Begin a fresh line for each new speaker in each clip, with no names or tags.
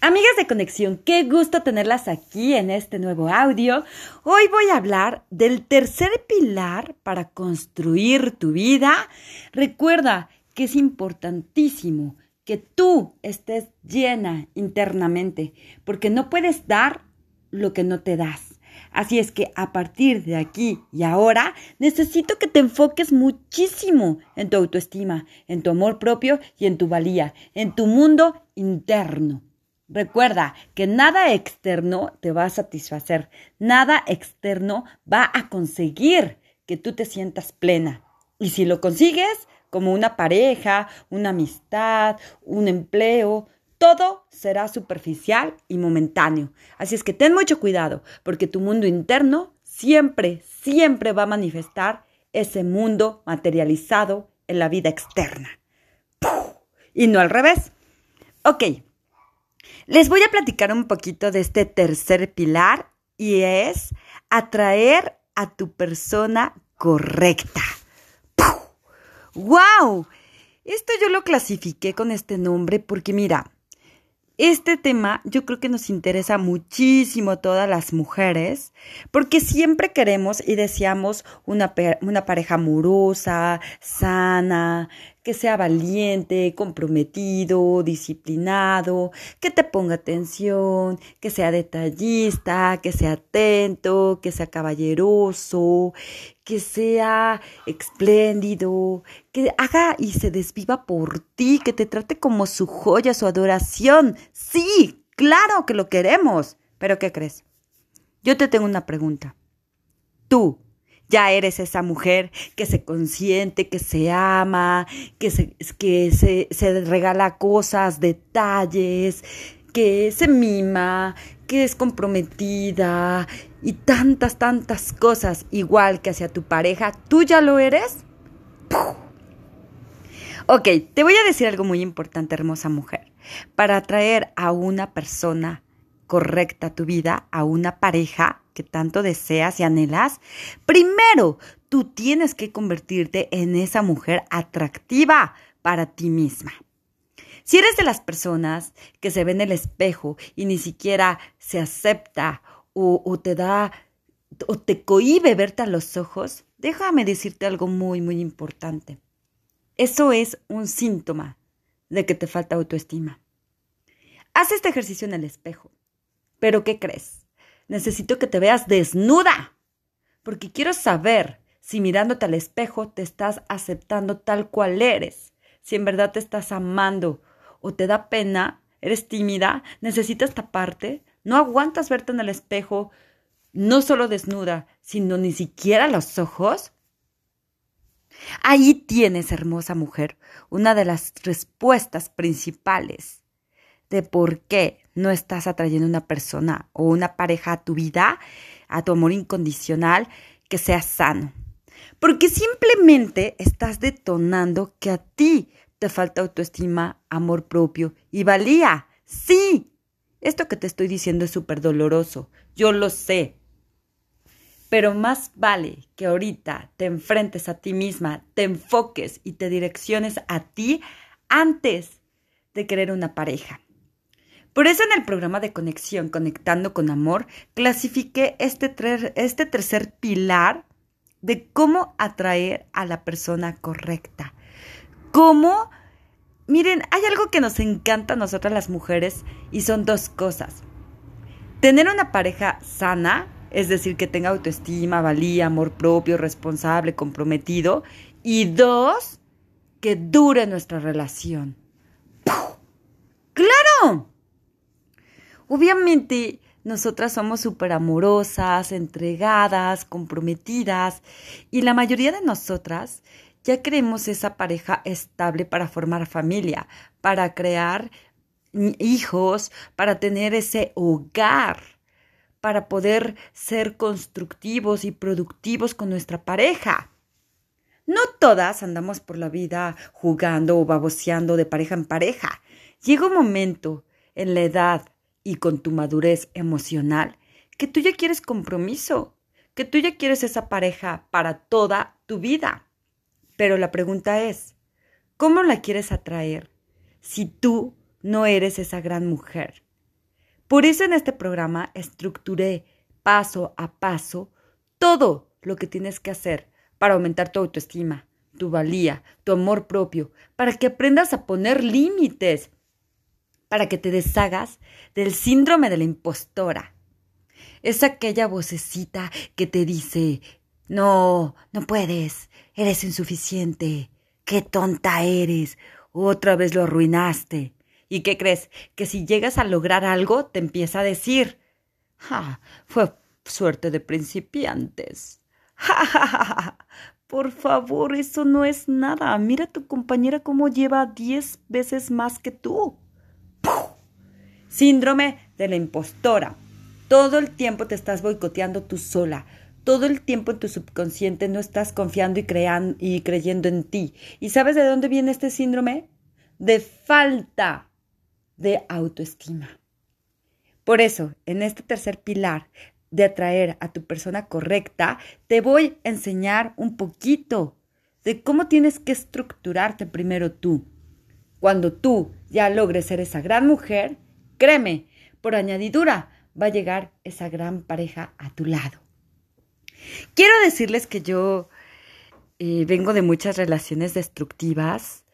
Amigas de conexión, qué gusto tenerlas aquí en este nuevo audio. Hoy voy a hablar del tercer pilar para construir tu vida. Recuerda que es importantísimo que tú estés llena internamente, porque no puedes dar lo que no te das. Así es que a partir de aquí y ahora necesito que te enfoques muchísimo en tu autoestima, en tu amor propio y en tu valía, en tu mundo interno. Recuerda que nada externo te va a satisfacer, nada externo va a conseguir que tú te sientas plena. Y si lo consigues, como una pareja, una amistad, un empleo, todo será superficial y momentáneo. Así es que ten mucho cuidado, porque tu mundo interno siempre, siempre va a manifestar ese mundo materializado en la vida externa. Y no al revés. Ok, les voy a platicar un poquito de este tercer pilar y es atraer a tu persona correcta. ¡Wow! Esto yo lo clasifiqué con este nombre porque mira, este tema yo creo que nos interesa muchísimo a todas las mujeres, porque siempre queremos y deseamos una, una pareja amorosa, sana, que sea valiente, comprometido, disciplinado, que te ponga atención, que sea detallista, que sea atento, que sea caballeroso, que sea espléndido, que haga y se desviva por ti, que te trate como su joya, su adoración. Sí, claro que lo queremos. Pero ¿qué crees? Yo te tengo una pregunta. Tú, ya eres esa mujer que se consiente, que se ama, que se, que se, regala cosas, detalles, que se mima, que es comprometida y tantas, tantas cosas igual que hacia tu pareja. ¿Tú ya lo eres? Ok, te voy a decir algo muy importante, hermosa mujer. Para atraer a una persona correcta a tu vida, a una pareja, que tanto deseas y anhelas, primero tú tienes que convertirte en esa mujer atractiva para ti misma. Si eres de las personas que se ve en el espejo y ni siquiera se acepta o, o te da o te cohíbe verte a los ojos, déjame decirte algo muy, muy importante. Eso es un síntoma de que te falta autoestima. Haz este ejercicio en el espejo. Pero ¿qué crees? Necesito que te veas desnuda, porque quiero saber si mirándote al espejo te estás aceptando tal cual eres, si en verdad te estás amando o te da pena, eres tímida, necesitas taparte, no aguantas verte en el espejo, no solo desnuda, sino ni siquiera los ojos. Ahí tienes, hermosa mujer, una de las respuestas principales de por qué no estás atrayendo una persona o una pareja a tu vida, a tu amor incondicional, que sea sano. Porque simplemente estás detonando que a ti te falta autoestima, amor propio y valía. Sí, esto que te estoy diciendo es súper doloroso, yo lo sé. Pero más vale que ahorita te enfrentes a ti misma, te enfoques y te direcciones a ti antes de querer una pareja. Por eso en el programa de conexión Conectando con Amor clasifiqué este, este tercer pilar de cómo atraer a la persona correcta. Cómo, miren, hay algo que nos encanta a nosotras las mujeres y son dos cosas. Tener una pareja sana, es decir, que tenga autoestima, valía, amor propio, responsable, comprometido. Y dos, que dure nuestra relación. ¡Claro! Obviamente, nosotras somos súper amorosas, entregadas, comprometidas y la mayoría de nosotras ya queremos esa pareja estable para formar familia, para crear hijos, para tener ese hogar, para poder ser constructivos y productivos con nuestra pareja. No todas andamos por la vida jugando o baboseando de pareja en pareja. Llega un momento en la edad y con tu madurez emocional que tú ya quieres compromiso, que tú ya quieres esa pareja para toda tu vida. Pero la pregunta es, ¿cómo la quieres atraer si tú no eres esa gran mujer Por eso en este programa estructuré paso a paso todo lo que tienes que hacer para aumentar tu autoestima, tu valía, tu amor propio, para que aprendas a poner límites, para que te deshagas del síndrome de la impostora. Es aquella vocecita que te dice, no, no puedes, eres insuficiente, qué tonta eres, otra vez lo arruinaste. ¿Y qué crees? Que si llegas a lograr algo, te empieza a decir, ja, fue suerte de principiantes. Ja, ja, ja, ja. Por favor, eso no es nada. Mira a tu compañera cómo lleva diez veces más que tú. Síndrome de la impostora. Todo el tiempo te estás boicoteando tú sola. Todo el tiempo en tu subconsciente no estás confiando y, y creyendo en ti. ¿Y sabes de dónde viene este síndrome? De falta de autoestima. Por eso, en este tercer pilar de atraer a tu persona correcta, te voy a enseñar un poquito de cómo tienes que estructurarte primero tú. Cuando tú ya logres ser esa gran mujer, créeme, por añadidura, va a llegar esa gran pareja a tu lado. Quiero decirles que yo eh, vengo de muchas relaciones destructivas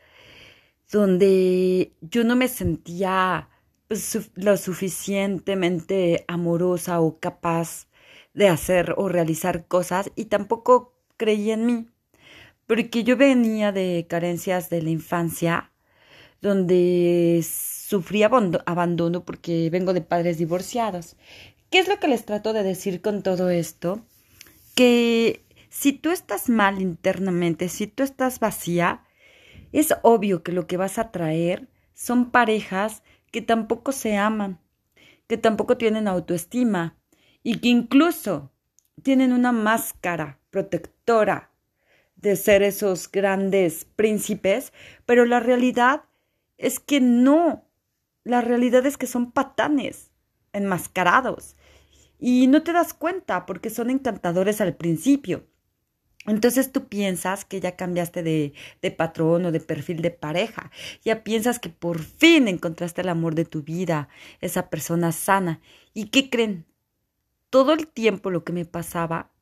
donde yo no me sentía pues, lo suficientemente amorosa o capaz de hacer o realizar cosas y tampoco creí en mí, porque yo venía de carencias de la infancia donde sufrí abandono porque vengo de padres divorciados. ¿Qué es lo que les trato de decir con todo esto? Que si tú estás mal internamente, si tú estás vacía, es obvio que lo que vas a traer son parejas que tampoco se aman, que tampoco tienen autoestima y que incluso tienen una máscara protectora de ser esos grandes príncipes, pero la realidad es que no la realidad es que son patanes, enmascarados. Y no te das cuenta porque son encantadores al principio. Entonces tú piensas que ya cambiaste de, de, patrón o de perfil de pareja. Ya piensas que por fin encontraste el amor de tu vida, esa persona sana. ¿Y qué creen? Todo el tiempo lo que me pasaba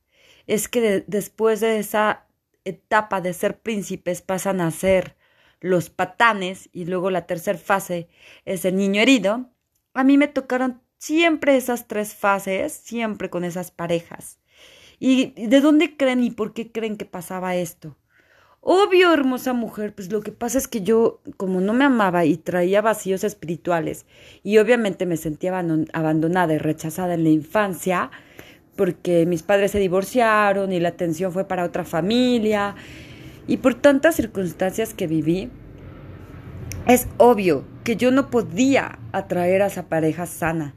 es que después de esa etapa de ser príncipes pasan a ser los patanes y luego la tercera fase es el niño herido, a mí me tocaron siempre esas tres fases, siempre con esas parejas. ¿Y de dónde creen y por qué creen que pasaba esto? Obvio, hermosa mujer, pues lo que pasa es que yo, como no me amaba y traía vacíos espirituales, y obviamente me sentía abandonada y rechazada en la infancia, porque mis padres se divorciaron y la atención fue para otra familia, y por tantas circunstancias que viví, es obvio que yo no podía atraer a esa pareja sana.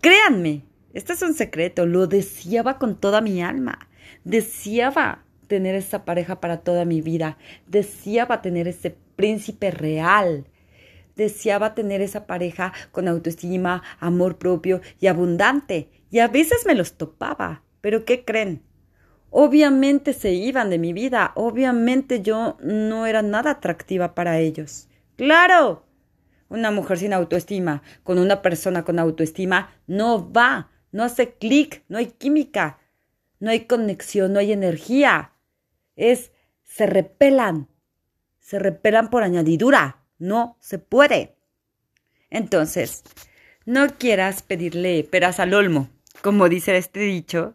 Créanme, este es un secreto, lo deseaba con toda mi alma. Deseaba tener esa pareja para toda mi vida. Deseaba tener ese príncipe real. Deseaba tener esa pareja con autoestima, amor propio y abundante. Y a veces me los topaba. Pero ¿qué creen? Obviamente se iban de mi vida, obviamente yo no era nada atractiva para ellos. Claro, una mujer sin autoestima con una persona con autoestima no va, no hace clic, no hay química, no hay conexión, no hay energía. Es, se repelan, se repelan por añadidura, no se puede. Entonces, no quieras pedirle peras al olmo, como dice este dicho,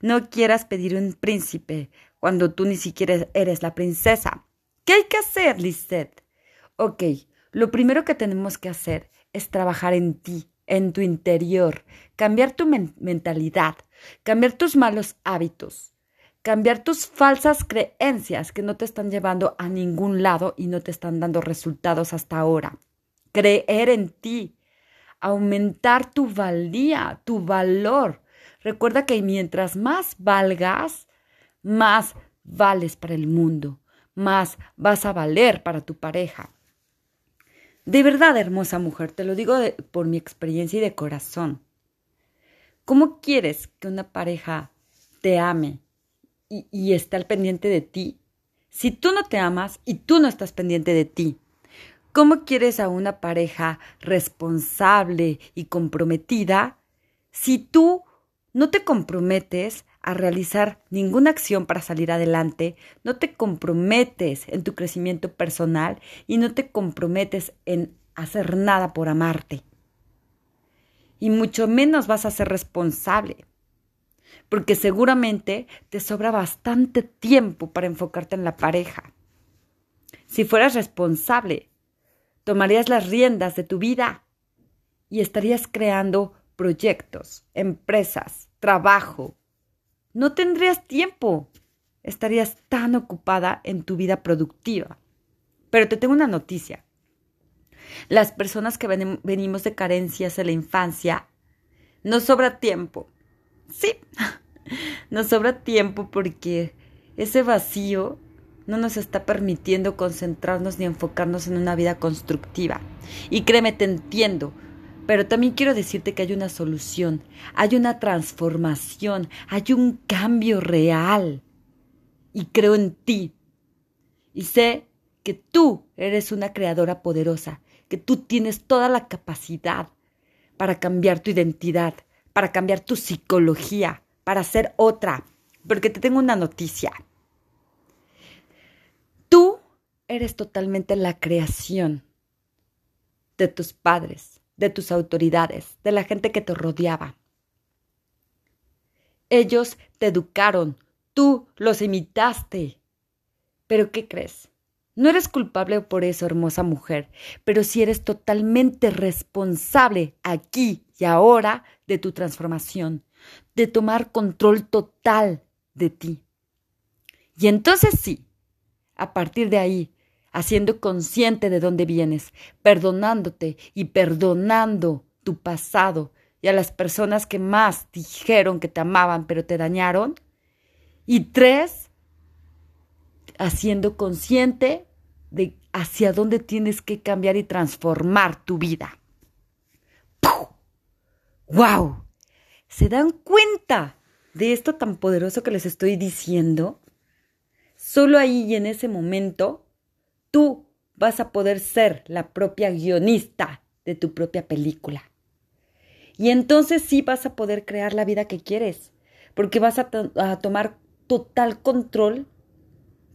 no quieras pedir un príncipe cuando tú ni siquiera eres la princesa. ¿Qué hay que hacer, Lisette? Ok, lo primero que tenemos que hacer es trabajar en ti, en tu interior, cambiar tu mentalidad, cambiar tus malos hábitos, cambiar tus falsas creencias que no te están llevando a ningún lado y no te están dando resultados hasta ahora. Creer en ti, aumentar tu valía, tu valor, Recuerda que mientras más valgas, más vales para el mundo, más vas a valer para tu pareja. De verdad, hermosa mujer, te lo digo por mi experiencia y de corazón. ¿Cómo quieres que una pareja te ame y, y esté al pendiente de ti si tú no te amas y tú no estás pendiente de ti? ¿Cómo quieres a una pareja responsable y comprometida si tú no te comprometes a realizar ninguna acción para salir adelante, no te comprometes en tu crecimiento personal y no te comprometes en hacer nada por amarte? Y mucho menos vas a ser responsable porque seguramente te sobra bastante tiempo para enfocarte en la pareja. Si fueras responsable, tomarías las riendas de tu vida y estarías creando proyectos, empresas, trabajo. No tendrías tiempo. Estarías tan ocupada en tu vida productiva. Pero te tengo una noticia. Las personas que venimos de carencias en la infancia, nos sobra tiempo. Sí, nos sobra tiempo porque ese vacío no nos está permitiendo concentrarnos ni enfocarnos en una vida constructiva. Y créeme, te entiendo, pero también quiero decirte que hay una solución, hay una transformación, hay un cambio real. Y creo en ti. Y sé que tú eres una creadora poderosa, que tú tienes toda la capacidad para cambiar tu identidad, para cambiar tu psicología, para ser otra. Porque te tengo una noticia. Tú eres totalmente la creación de tus padres, de tus autoridades, de la gente que te rodeaba. Ellos te educaron, tú los imitaste. Pero ¿qué crees? No eres culpable por eso, hermosa mujer, pero sí eres totalmente responsable aquí y ahora de tu transformación, de tomar control total de ti. Y entonces sí, a partir de ahí, haciendo consciente de dónde vienes, perdonándote y perdonando tu pasado y a las personas que más dijeron que te amaban pero te dañaron. Y tres, haciendo consciente de hacia dónde tienes que cambiar y transformar tu vida. ¡Wow! ¿Se dan cuenta de esto tan poderoso que les estoy diciendo? Solo ahí y en ese momento, tú vas a poder ser la propia guionista de tu propia película. Y entonces sí vas a poder crear la vida que quieres, porque vas a, tomar total control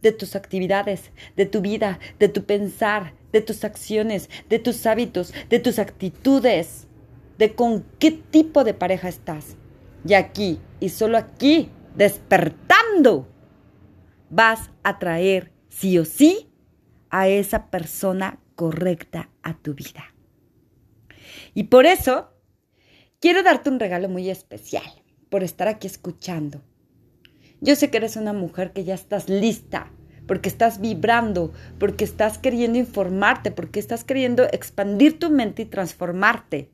de tus actividades, de tu vida, de tu pensar, de tus acciones, de tus hábitos, de tus actitudes, de con qué tipo de pareja estás. Y aquí, y solo aquí, despertando, vas a traer sí o sí a esa persona correcta a tu vida. Y por eso, quiero darte un regalo muy especial por estar aquí escuchando. Yo sé que eres una mujer que ya estás lista, porque estás vibrando, porque estás queriendo informarte, porque estás queriendo expandir tu mente y transformarte.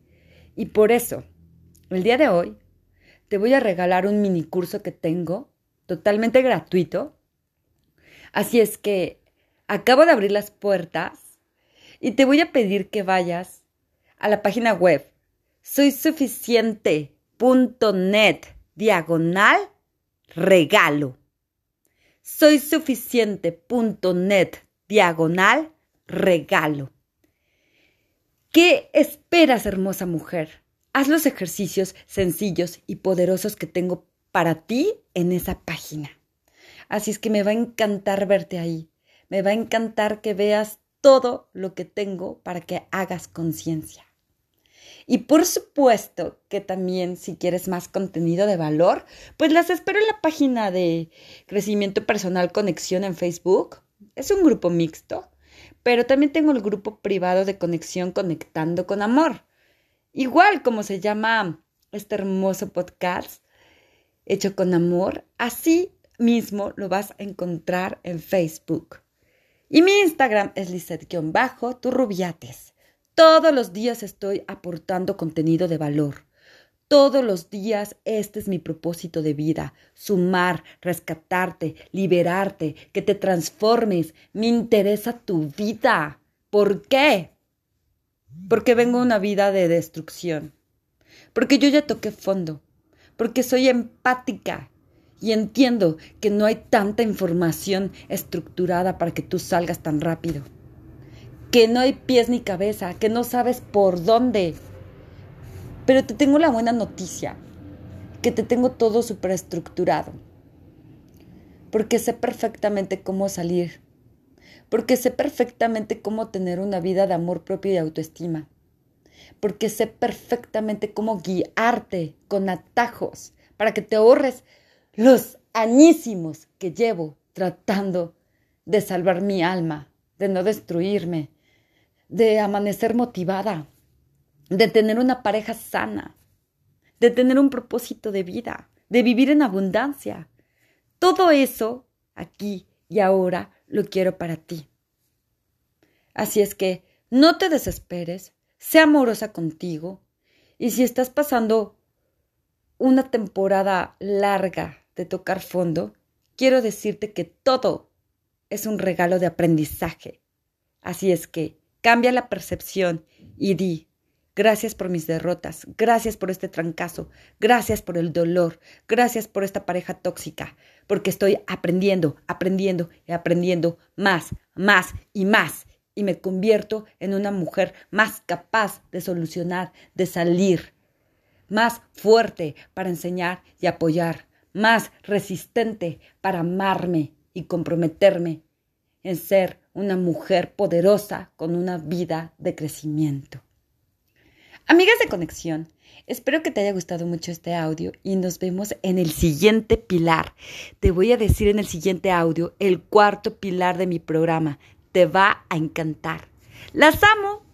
Y por eso, el día de hoy, te voy a regalar un mini curso que tengo, totalmente gratuito. Así es que acabo de abrir las puertas y te voy a pedir que vayas a la página web soysuficiente.net diagonal regalo. Soysuficiente.net diagonal regalo. ¿Qué esperas, hermosa mujer? Haz los ejercicios sencillos y poderosos que tengo para ti en esa página. Así es que me va a encantar verte ahí. Me va a encantar que veas todo lo que tengo para que hagas conciencia. Y por supuesto que también si quieres más contenido de valor, pues las espero en la página de Crecimiento Personal Conexión en Facebook. Es un grupo mixto, pero también tengo el grupo privado de conexión Conectando con Amor. Igual como se llama este hermoso podcast hecho con amor, así mismo lo vas a encontrar en Facebook. Y mi Instagram es Lizeth-Turrubiates. Todos los días estoy aportando contenido de valor. Todos los días este es mi propósito de vida, sumar, rescatarte, liberarte, que te transformes. Me interesa tu vida. ¿Por qué? Porque vengo una vida de destrucción. Porque yo ya toqué fondo. Porque soy empática y entiendo que no hay tanta información estructurada para que tú salgas tan rápido. que no hay pies ni cabeza, que no sabes por dónde. Pero te tengo la buena noticia, que te tengo todo superestructurado. Porque sé perfectamente cómo salir. Porque sé perfectamente cómo tener una vida de amor propio y autoestima. Porque sé perfectamente cómo guiarte con atajos para que te ahorres los añísimos que llevo tratando de salvar mi alma, de no destruirme, de amanecer motivada, de tener una pareja sana, de tener un propósito de vida, de vivir en abundancia. Todo eso, aquí y ahora, lo quiero para ti. Así es que no te desesperes, sea amorosa contigo, y si estás pasando una temporada larga de tocar fondo, quiero decirte que todo es un regalo de aprendizaje. Así es que cambia la percepción y di, gracias por mis derrotas, gracias por este trancazo, gracias por el dolor, gracias por esta pareja tóxica, porque estoy aprendiendo, aprendiendo y aprendiendo más, más y más. Y me convierto en una mujer más capaz de solucionar, de salir, más fuerte para enseñar y apoyar, más resistente para amarme y comprometerme en ser una mujer poderosa con una vida de crecimiento. Amigas de conexión, espero que te haya gustado mucho este audio y nos vemos en el siguiente pilar. Te voy a decir en el siguiente audio el cuarto pilar de mi programa. Te va a encantar. Las amo.